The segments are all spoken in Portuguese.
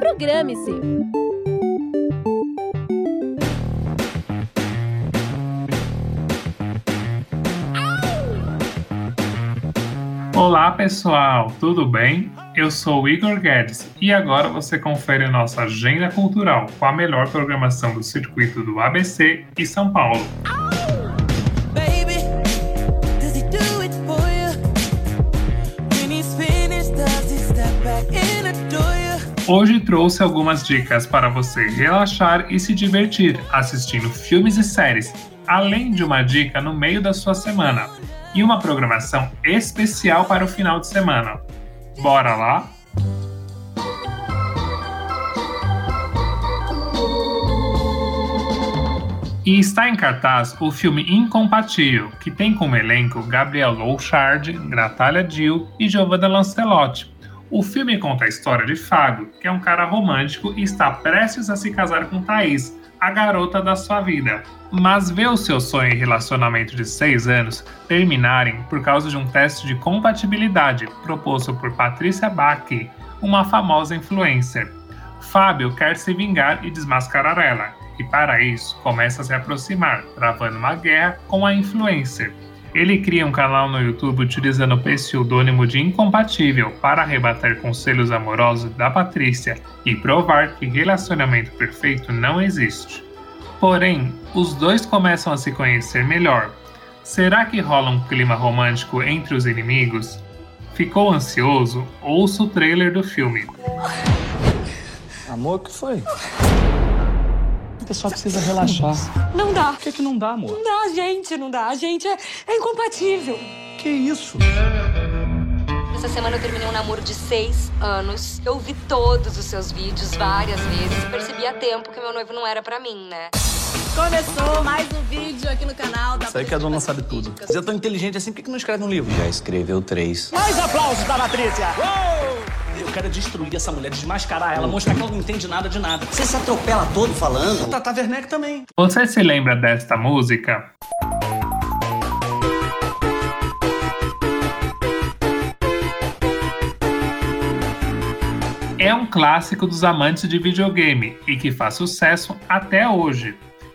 Programe-se! Olá pessoal, tudo bem? Eu sou Igor Guedes e agora você confere nossa agenda cultural com a melhor programação do circuito do ABC e São Paulo. Hoje trouxe algumas dicas para você relaxar e se divertir assistindo filmes e séries, além de uma dica no meio da sua semana e uma programação especial para o final de semana. Bora lá? E está em cartaz o filme Incompatível, que tem como elenco Gabriel Louchard, Natalia Dill e Giovanna Lancelotti, o filme conta a história de Fábio, que é um cara romântico e está prestes a se casar com Thaís, a garota da sua vida. Mas vê o seu sonho em relacionamento de 6 anos terminarem por causa de um teste de compatibilidade proposto por Patrícia Bach, uma famosa influencer. Fábio quer se vingar e desmascarar ela, e para isso começa a se aproximar, travando uma guerra com a influencer. Ele cria um canal no YouTube utilizando o pseudônimo de Incompatível para rebater conselhos amorosos da Patrícia e provar que relacionamento perfeito não existe. Porém, os dois começam a se conhecer melhor. Será que rola um clima romântico entre os inimigos? Ficou ansioso? Ouça o trailer do filme. Amor, que foi? O pessoal precisa relaxar. Não dá. Por que, que não dá, amor? Não dá, a gente não dá. A gente é, é incompatível. Que isso? Essa semana eu terminei um namoro de seis anos. Eu vi todos os seus vídeos várias vezes e percebi a tempo que meu noivo não era para mim, né? Começou mais um vídeo aqui no canal da Isso aí que a dona sabe tudo. Você é tão inteligente assim, por que, que não escreve um livro? Já escreveu três. Mais aplausos pra Patrícia! Uou! Eu quero destruir essa mulher, desmascarar ela, mostrar que ela não entende nada de nada. Você se atropela todo falando? Tata Werneck também. Você se lembra desta música? É um clássico dos amantes de videogame e que faz sucesso até hoje.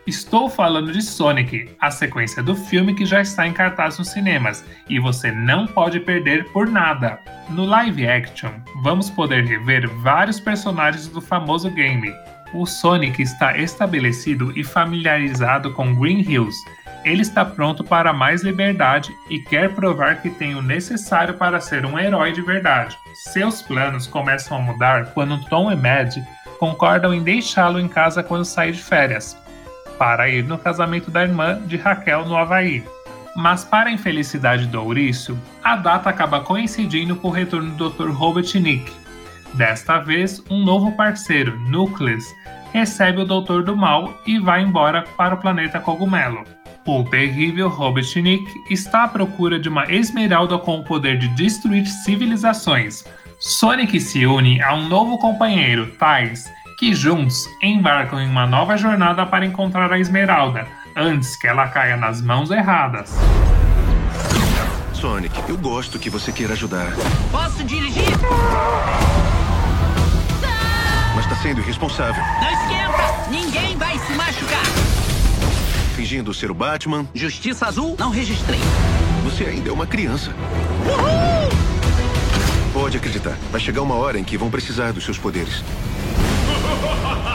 Estou falando de Sonic, a sequência do filme que já está em cartaz nos cinemas e você não pode perder por nada. No live action, vamos poder rever vários personagens do famoso game. O Sonic está estabelecido e familiarizado com Green Hills. Ele está pronto para mais liberdade e quer provar que tem o necessário para ser um herói de verdade. Seus planos começam a mudar quando Tom e Mad concordam em deixá-lo em casa quando sair de férias para ir no casamento da irmã de Raquel no Havaí. Mas, para a infelicidade do Aurício, a data acaba coincidindo com o retorno do Dr. Robotnik. Desta vez, um novo parceiro, Nucleus, recebe o Doutor do Mal e vai embora para o planeta Cogumelo. O terrível Robotnik está à procura de uma esmeralda com o poder de destruir civilizações. Sonic se une a um novo companheiro, Thais, que juntos embarcam em uma nova jornada para encontrar a Esmeralda, antes que ela caia nas mãos erradas. Sonic, eu gosto que você queira ajudar. Posso dirigir? Mas tá sendo irresponsável. Não esquenta! Ninguém vai se machucar! Fingindo ser o Batman. Justiça Azul, não registrei. Você ainda é uma criança. Uhul! Pode acreditar. Vai chegar uma hora em que vão precisar dos seus poderes.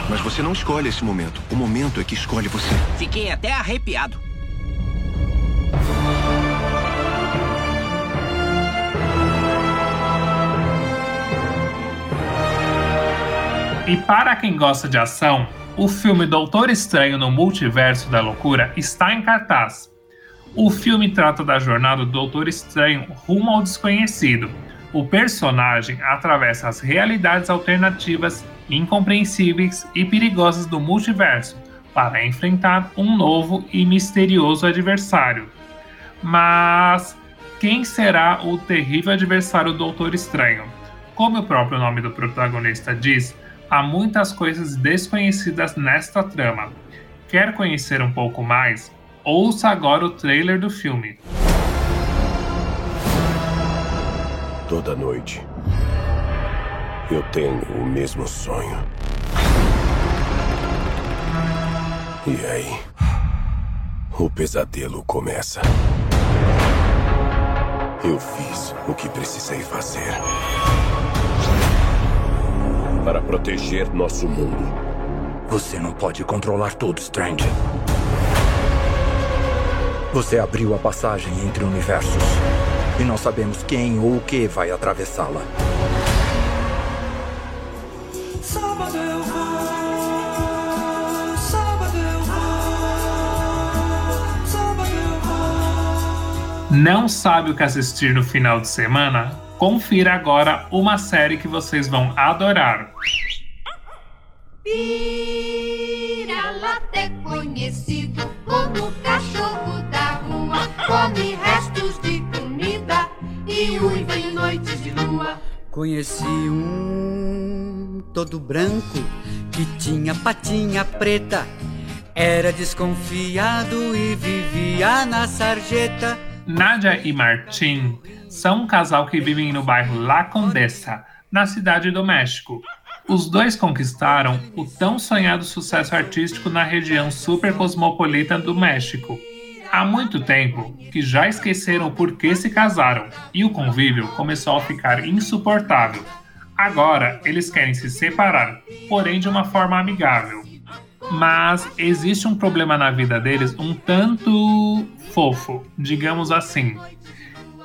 Mas você não escolhe esse momento. O momento é que escolhe você. Fiquei até arrepiado. E para quem gosta de ação, o filme Doutor Estranho no Multiverso da Loucura está em cartaz. O filme trata da jornada do Doutor Estranho rumo ao desconhecido. O personagem atravessa as realidades alternativas incompreensíveis e perigosas do multiverso para enfrentar um novo e misterioso adversário. Mas quem será o terrível adversário do Doutor Estranho? Como o próprio nome do protagonista diz, há muitas coisas desconhecidas nesta trama. Quer conhecer um pouco mais? Ouça agora o trailer do filme. Toda noite Eu tenho o mesmo sonho. E aí? O pesadelo começa. Eu fiz o que precisei fazer. Para proteger nosso mundo. Você não pode controlar tudo, Strange. Você abriu a passagem entre universos. E não sabemos quem ou o que vai atravessá-la. Sábado eu vou, sábado eu vou, sábado eu vou. Não sabe o que assistir no final de semana? Confira agora uma série que vocês vão adorar. Vira-lata é conhecido como cachorro da rua. Come restos de comida e uiva em noites de lua. Conheci um todo branco que tinha patinha preta. Era desconfiado e vivia na sarjeta. Nádia e Martim são um casal que vivem no bairro La Condessa, na cidade do México. Os dois conquistaram o tão sonhado sucesso artístico na região super cosmopolita do México. Há muito tempo que já esqueceram por que se casaram e o convívio começou a ficar insuportável. Agora eles querem se separar, porém de uma forma amigável. Mas existe um problema na vida deles um tanto fofo, digamos assim.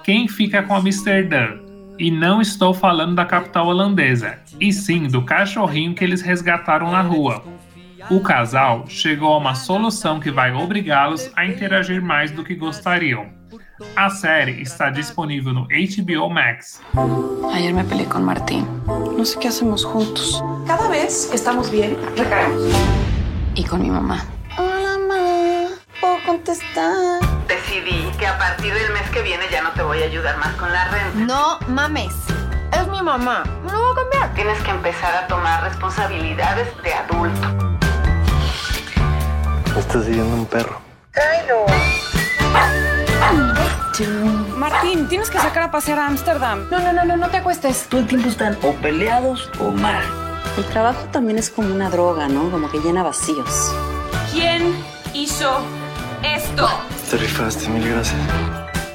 Quem fica com Amsterdã? E não estou falando da capital holandesa, e sim do cachorrinho que eles resgataram na rua. O casal chegou a uma solução que vai obrigá-los a interagir mais do que gostariam. A série está disponível no HBO Max. Ayer me peleé con Martín. No sé qué hacemos juntos. Cada vez que estamos bien, recaemos. Y con mi mamá. Hola, mamá. ¿Puedo contestar? Decidí que a partir del mes que viene ya no te voy a ayudar más con la renta. No mames. Es mi mamá. No lo voy a cambiar. Tienes que empezar a tomar responsabilidades de adulto. Me está siguiendo un perro. Martín, tienes que sacar a pasear a Ámsterdam. No, no, no, no, no te acuestes. Todo el tiempo están o peleados o mal. El trabajo también es como una droga, ¿no? Como que llena vacíos. ¿Quién hizo esto? Te rifaste, mil gracias.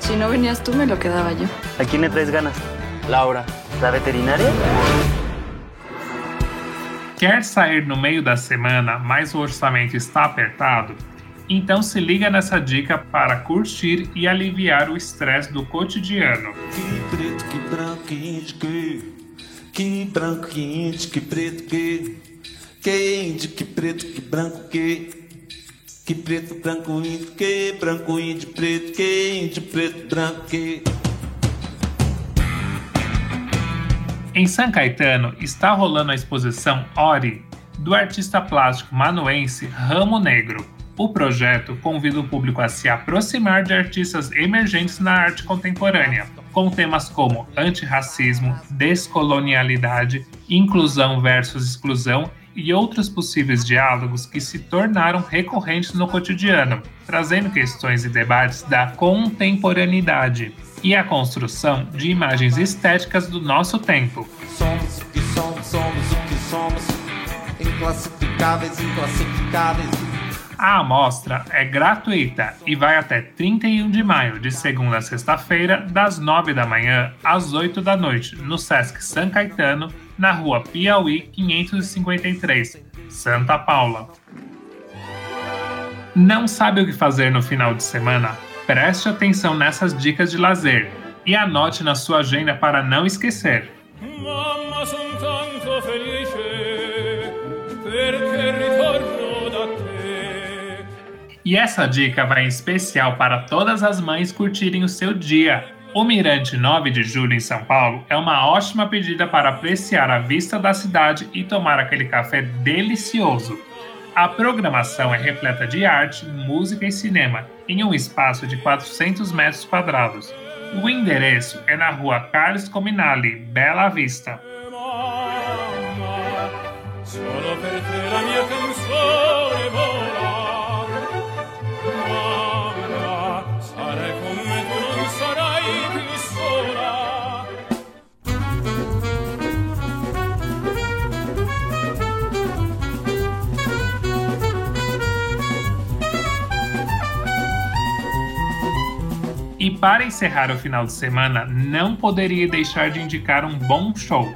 Si no venías tú, me lo quedaba yo. ¿A quién le traes ganas? Laura, ¿la veterinaria? Quer sair no meio da semana, mas o orçamento está apertado? Então se liga nessa dica para curtir e aliviar o estresse do cotidiano. Que preto, que branco, que índio, que. Que branco, que índio, que preto, que. Que índio, que preto, que branco, que. Que preto, branco, índio, que. Branco, índio, preto, que. Índio, preto, branco, que. Em São Caetano está rolando a exposição Ori, do artista plástico manuense Ramo Negro. O projeto convida o público a se aproximar de artistas emergentes na arte contemporânea, com temas como antirracismo, descolonialidade, inclusão versus exclusão e outros possíveis diálogos que se tornaram recorrentes no cotidiano, trazendo questões e debates da contemporaneidade e a construção de imagens estéticas do nosso tempo. Somos o que somos, somos o que somos. Inclassificáveis, inclassificáveis. A amostra é gratuita e vai até 31 de maio, de segunda a sexta-feira, das 9 da manhã às 8 da noite, no Sesc São Caetano, na rua Piauí 553, Santa Paula. Não sabe o que fazer no final de semana? Preste atenção nessas dicas de lazer e anote na sua agenda para não esquecer. Mamma, E essa dica vai em especial para todas as mães curtirem o seu dia. O Mirante 9 de Julho em São Paulo é uma ótima pedida para apreciar a vista da cidade e tomar aquele café delicioso. A programação é repleta de arte, música e cinema, em um espaço de 400 metros quadrados. O endereço é na rua Carlos Cominali, Bela Vista. Para encerrar o final de semana, não poderia deixar de indicar um bom show.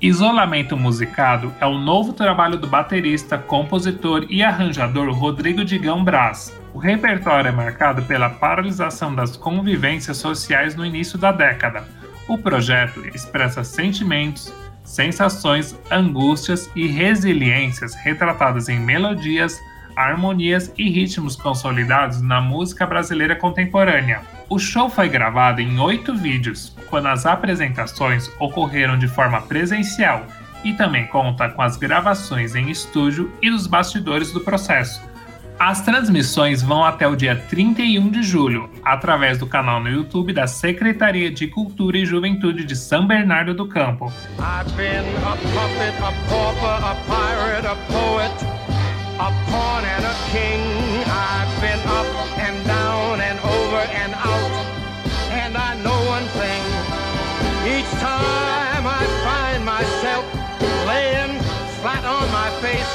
Isolamento Musicado é o novo trabalho do baterista, compositor e arranjador Rodrigo Digão Brás. O repertório é marcado pela paralisação das convivências sociais no início da década. O projeto expressa sentimentos, sensações, angústias e resiliências retratadas em melodias, harmonias e ritmos consolidados na música brasileira contemporânea. O show foi gravado em oito vídeos, quando as apresentações ocorreram de forma presencial e também conta com as gravações em estúdio e dos bastidores do processo. As transmissões vão até o dia 31 de julho, através do canal no YouTube da Secretaria de Cultura e Juventude de São Bernardo do Campo. a pawn and a king. I've been up and down and over and out. And I know one thing. Each time I find myself laying flat on my face,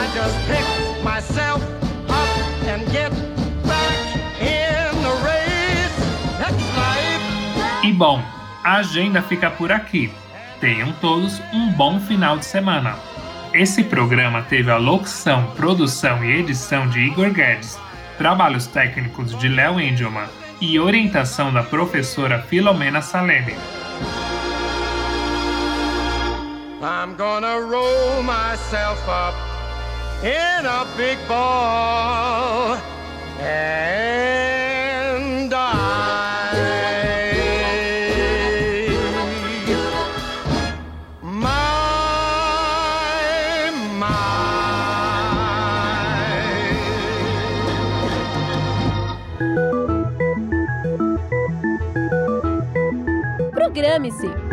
I just pick myself up and get back in the race. That's life. E bom, a agenda fica por aqui. Tenham todos um bom final de semana. Esse programa teve a locução, produção e edição de Igor Guedes, trabalhos técnicos de Léo Engelman e orientação da professora Filomena Saleme. I'm gonna roll myself up in a big ball and Programe-se!